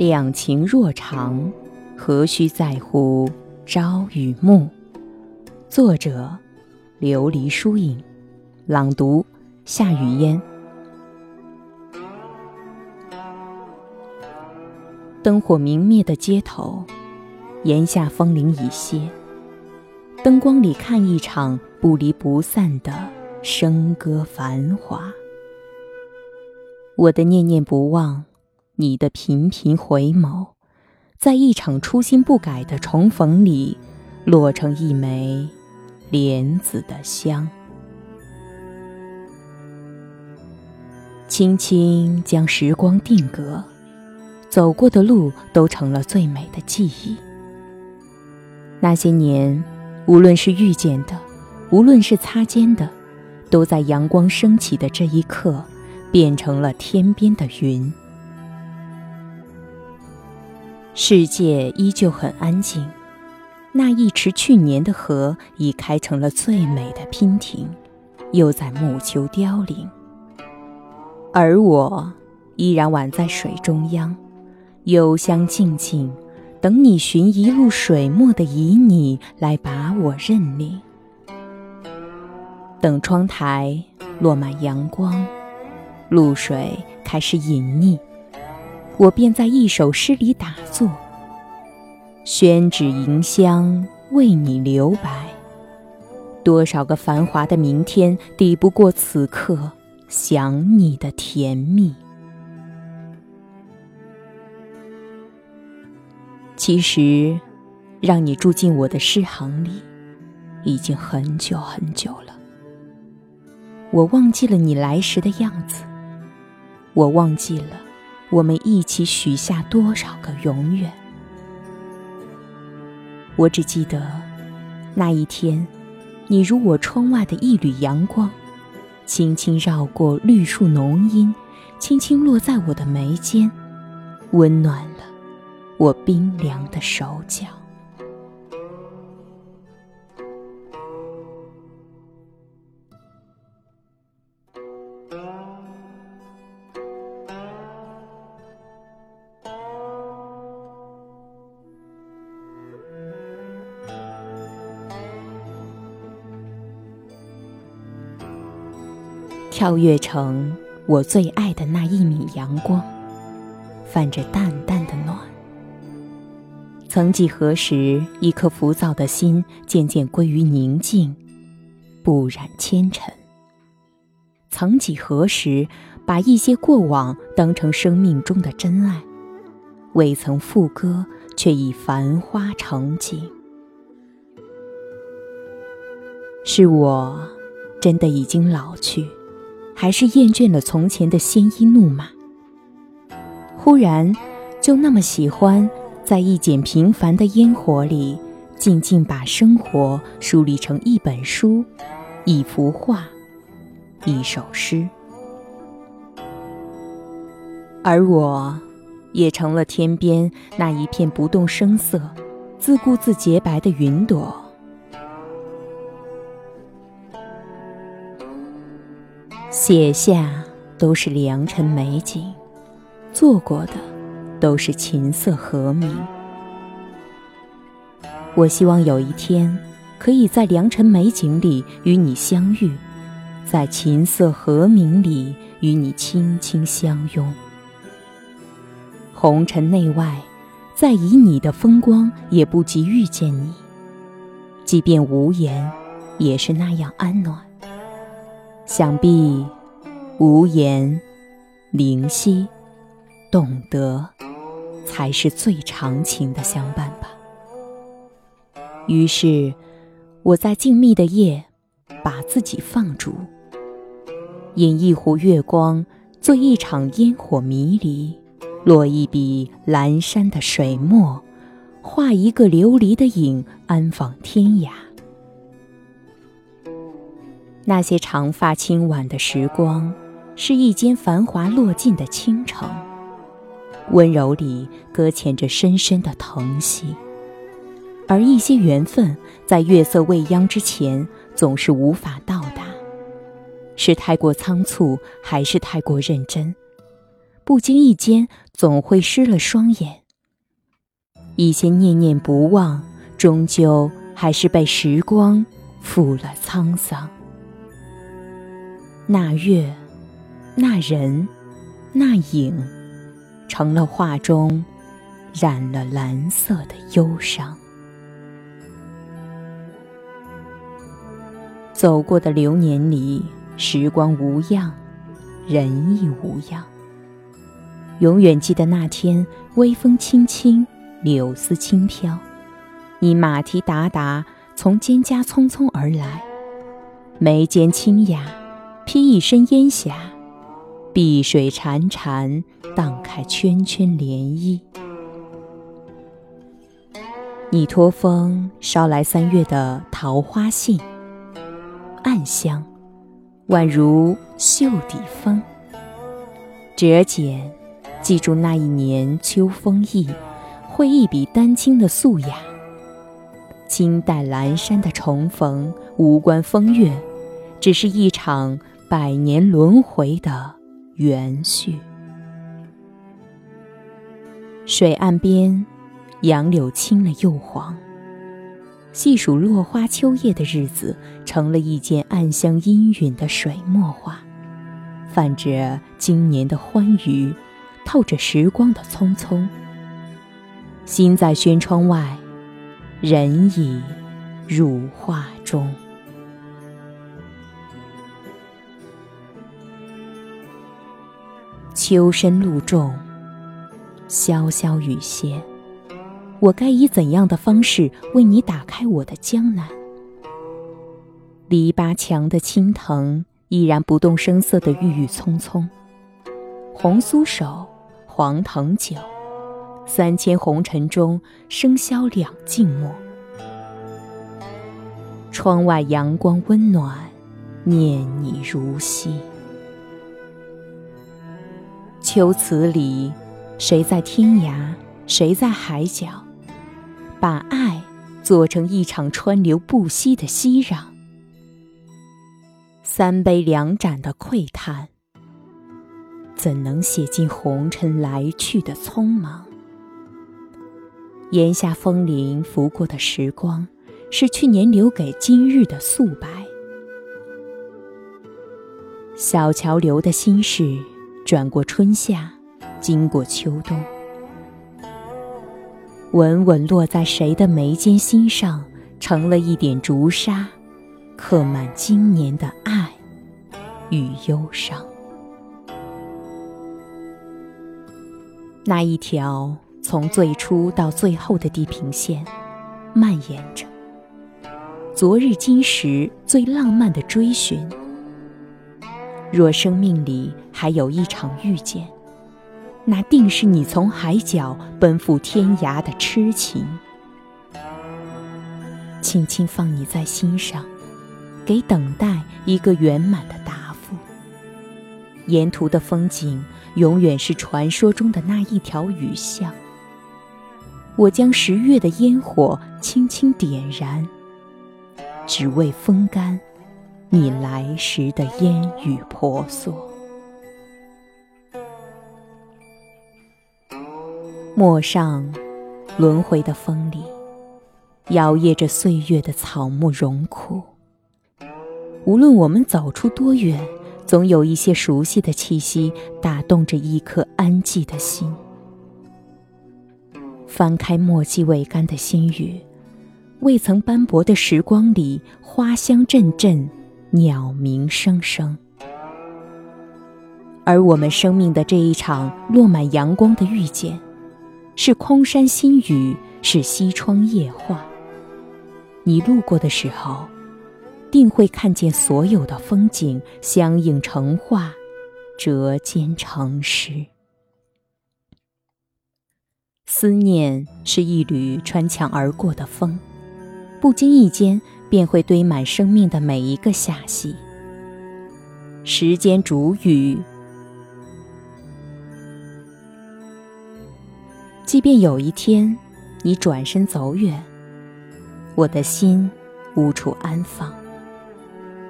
两情若长，何须在乎朝与暮？作者：琉璃疏影，朗读：夏雨嫣。灯火明灭的街头，檐下风铃已歇，灯光里看一场不离不散的笙歌繁华。我的念念不忘。你的频频回眸，在一场初心不改的重逢里，落成一枚莲子的香。轻轻将时光定格，走过的路都成了最美的记忆。那些年，无论是遇见的，无论是擦肩的，都在阳光升起的这一刻，变成了天边的云。世界依旧很安静，那一池去年的河已开成了最美的娉婷，又在暮秋凋零。而我依然宛在水中央，幽香静静，等你寻一路水墨的旖旎来把我认领。等窗台落满阳光，露水开始隐匿。我便在一首诗里打坐，宣纸迎香为你留白。多少个繁华的明天，抵不过此刻想你的甜蜜。其实，让你住进我的诗行里，已经很久很久了。我忘记了你来时的样子，我忘记了。我们一起许下多少个永远？我只记得那一天，你如我窗外的一缕阳光，轻轻绕过绿树浓荫，轻轻落在我的眉间，温暖了我冰凉的手脚。跳跃成我最爱的那一米阳光，泛着淡淡的暖。曾几何时，一颗浮躁的心渐渐归于宁静，不染纤尘。曾几何时，把一些过往当成生命中的真爱，未曾复歌，却已繁花成景。是我，真的已经老去。还是厌倦了从前的鲜衣怒马，忽然就那么喜欢在一剪平凡的烟火里，静静把生活梳理成一本书、一幅画、一首诗，而我，也成了天边那一片不动声色、自顾自洁白的云朵。写下都是良辰美景，做过的都是琴瑟和鸣。我希望有一天，可以在良辰美景里与你相遇，在琴瑟和鸣里与你轻轻相拥。红尘内外，再以你的风光，也不及遇见你。即便无言，也是那样安暖。想必，无言、灵犀、懂得，才是最长情的相伴吧。于是，我在静谧的夜，把自己放逐，饮一壶月光，做一场烟火迷离，落一笔阑珊的水墨，画一个琉璃的影，安放天涯。那些长发轻挽的时光，是一间繁华落尽的倾城，温柔里搁浅着深深的疼惜。而一些缘分，在月色未央之前，总是无法到达。是太过仓促，还是太过认真？不经意间总会湿了双眼。一些念念不忘，终究还是被时光负了沧桑。那月，那人，那影，成了画中染了蓝色的忧伤。走过的流年里，时光无恙，人亦无恙。永远记得那天，微风轻轻，柳丝轻飘，你马蹄达达从蒹葭匆匆而来，眉间清雅，披一身烟霞，碧水潺潺，荡开圈圈涟漪。你托风捎来三月的桃花信。暗香，宛如袖底风。折剪，记住那一年秋风意，绘一笔丹青的素雅。青黛阑珊的重逢，无关风月，只是一场百年轮回的缘续。水岸边，杨柳青了又黄。细数落花秋叶的日子，成了一件暗香氤氲的水墨画，泛着今年的欢愉，透着时光的匆匆。心在轩窗外，人已入画中。秋深露重，潇潇雨歇。我该以怎样的方式为你打开我的江南？篱笆墙的青藤依然不动声色的郁郁葱葱，红酥手，黄藤酒，三千红尘中笙箫两静默。窗外阳光温暖，念你如昔。秋词里，谁在天涯，谁在海角？把爱做成一场川流不息的熙攘，三杯两盏的喟叹，怎能写尽红尘来去的匆忙？檐下风铃拂过的时光，是去年留给今日的素白。小桥流的心事，转过春夏，经过秋冬。稳稳落在谁的眉间心上，成了一点朱砂，刻满今年的爱与忧伤。那一条从最初到最后的地平线，蔓延着昨日今时最浪漫的追寻。若生命里还有一场遇见。那定是你从海角奔赴天涯的痴情，轻轻放你在心上，给等待一个圆满的答复。沿途的风景永远是传说中的那一条雨巷。我将十月的烟火轻轻点燃，只为风干你来时的烟雨婆娑。陌上，轮回的风里，摇曳着岁月的草木荣枯。无论我们走出多远，总有一些熟悉的气息打动着一颗安寂的心。翻开墨迹未干的心语，未曾斑驳的时光里，花香阵阵，鸟鸣声声。而我们生命的这一场落满阳光的遇见。是空山新雨，是西窗夜话。你路过的时候，定会看见所有的风景相映成画，折间成诗。思念是一缕穿墙而过的风，不经意间便会堆满生命的每一个夏隙。时间煮雨。即便有一天，你转身走远，我的心无处安放，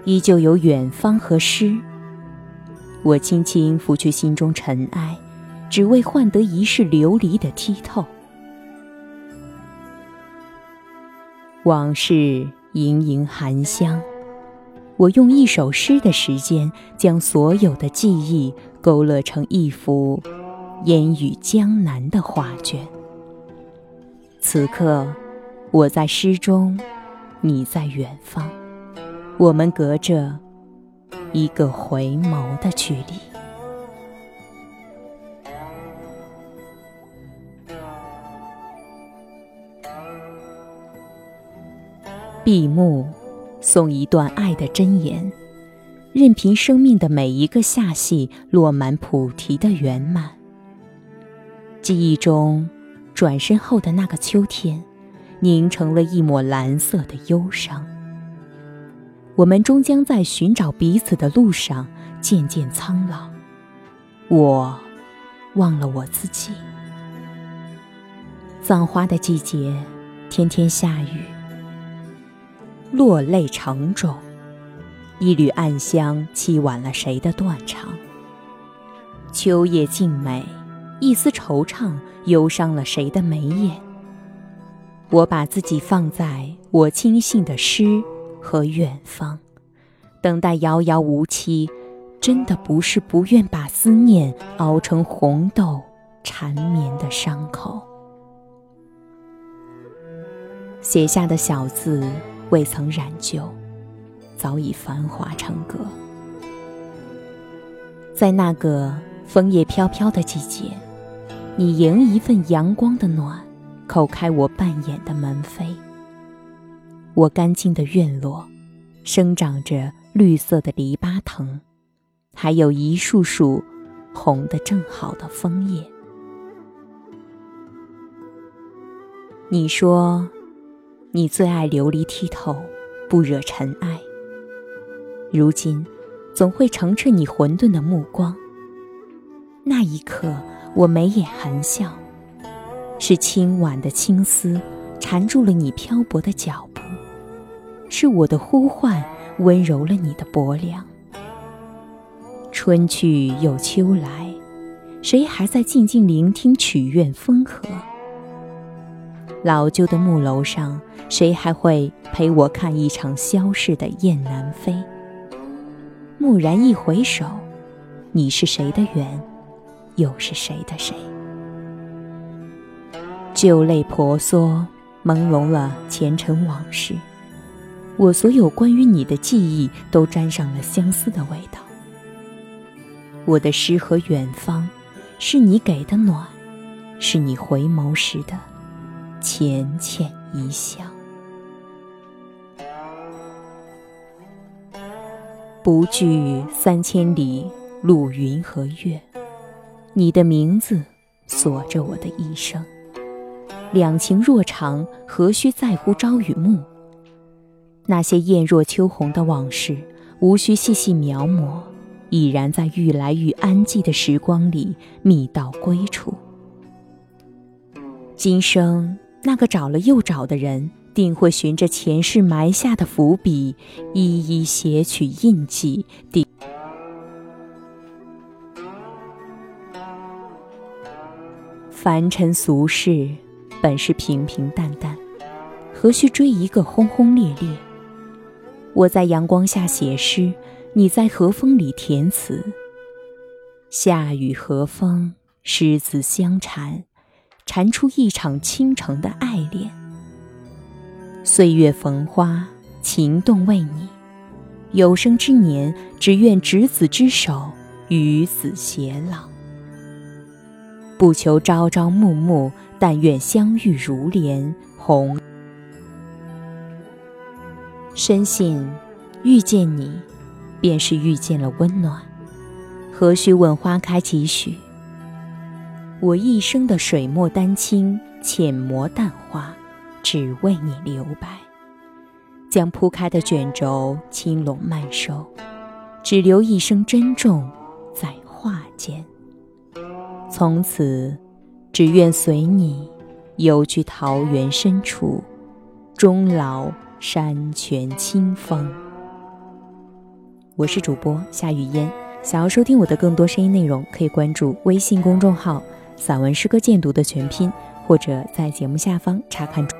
依旧有远方和诗。我轻轻拂去心中尘埃，只为换得一世流离的剔透。往事盈盈含香，我用一首诗的时间，将所有的记忆勾勒成一幅烟雨江南的画卷。此刻，我在诗中，你在远方，我们隔着一个回眸的距离。闭目，诵一段爱的箴言，任凭生命的每一个夏隙落满菩提的圆满。记忆中，转身后的那个秋天，凝成了一抹蓝色的忧伤。我们终将在寻找彼此的路上渐渐苍老。我，忘了我自己。葬花的季节，天天下雨。落泪成种，一缕暗香凄婉了谁的断肠？秋夜静美，一丝惆怅忧伤了谁的眉眼？我把自己放在我轻信的诗和远方，等待遥遥无期，真的不是不愿把思念熬成红豆缠绵的伤口。写下的小字。未曾染旧，早已繁华成歌。在那个枫叶飘飘的季节，你迎一份阳光的暖，叩开我半掩的门扉。我干净的院落，生长着绿色的篱笆藤，还有一束束红的正好的枫叶。你说。你最爱琉璃剔透，不惹尘埃。如今，总会澄澈你混沌的目光。那一刻，我眉眼含笑，是轻婉的青丝缠住了你漂泊的脚步，是我的呼唤温柔了你的薄凉。春去又秋来，谁还在静静聆听曲院风荷？老旧的木楼上。谁还会陪我看一场消逝的雁南飞？蓦然一回首，你是谁的缘，又是谁的谁？旧泪婆娑，朦胧了前尘往事。我所有关于你的记忆，都沾上了相思的味道。我的诗和远方，是你给的暖，是你回眸时的浅浅一笑。不惧三千里路云和月，你的名字锁着我的一生。两情若长，何须在乎朝与暮？那些艳若秋红的往事，无需细细描摹，已然在愈来愈安寂的时光里觅到归处。今生那个找了又找的人。定会循着前世埋下的伏笔，一一写取印记。第凡尘俗世，本是平平淡淡，何须追一个轰轰烈烈？我在阳光下写诗，你在和风里填词。夏雨和风，诗字相缠，缠出一场倾城的爱恋。岁月逢花，情动为你。有生之年，只愿执子之手，与子偕老。不求朝朝暮暮，但愿相遇如莲。红，深信遇见你，便是遇见了温暖。何须问花开几许？我一生的水墨丹青，浅磨淡画。只为你留白，将铺开的卷轴轻拢慢收，只留一声珍重在画间。从此，只愿随你游居桃源深处，终老山泉清风。我是主播夏雨嫣，想要收听我的更多声音内容，可以关注微信公众号“散文诗歌鉴读”的全拼，或者在节目下方查看。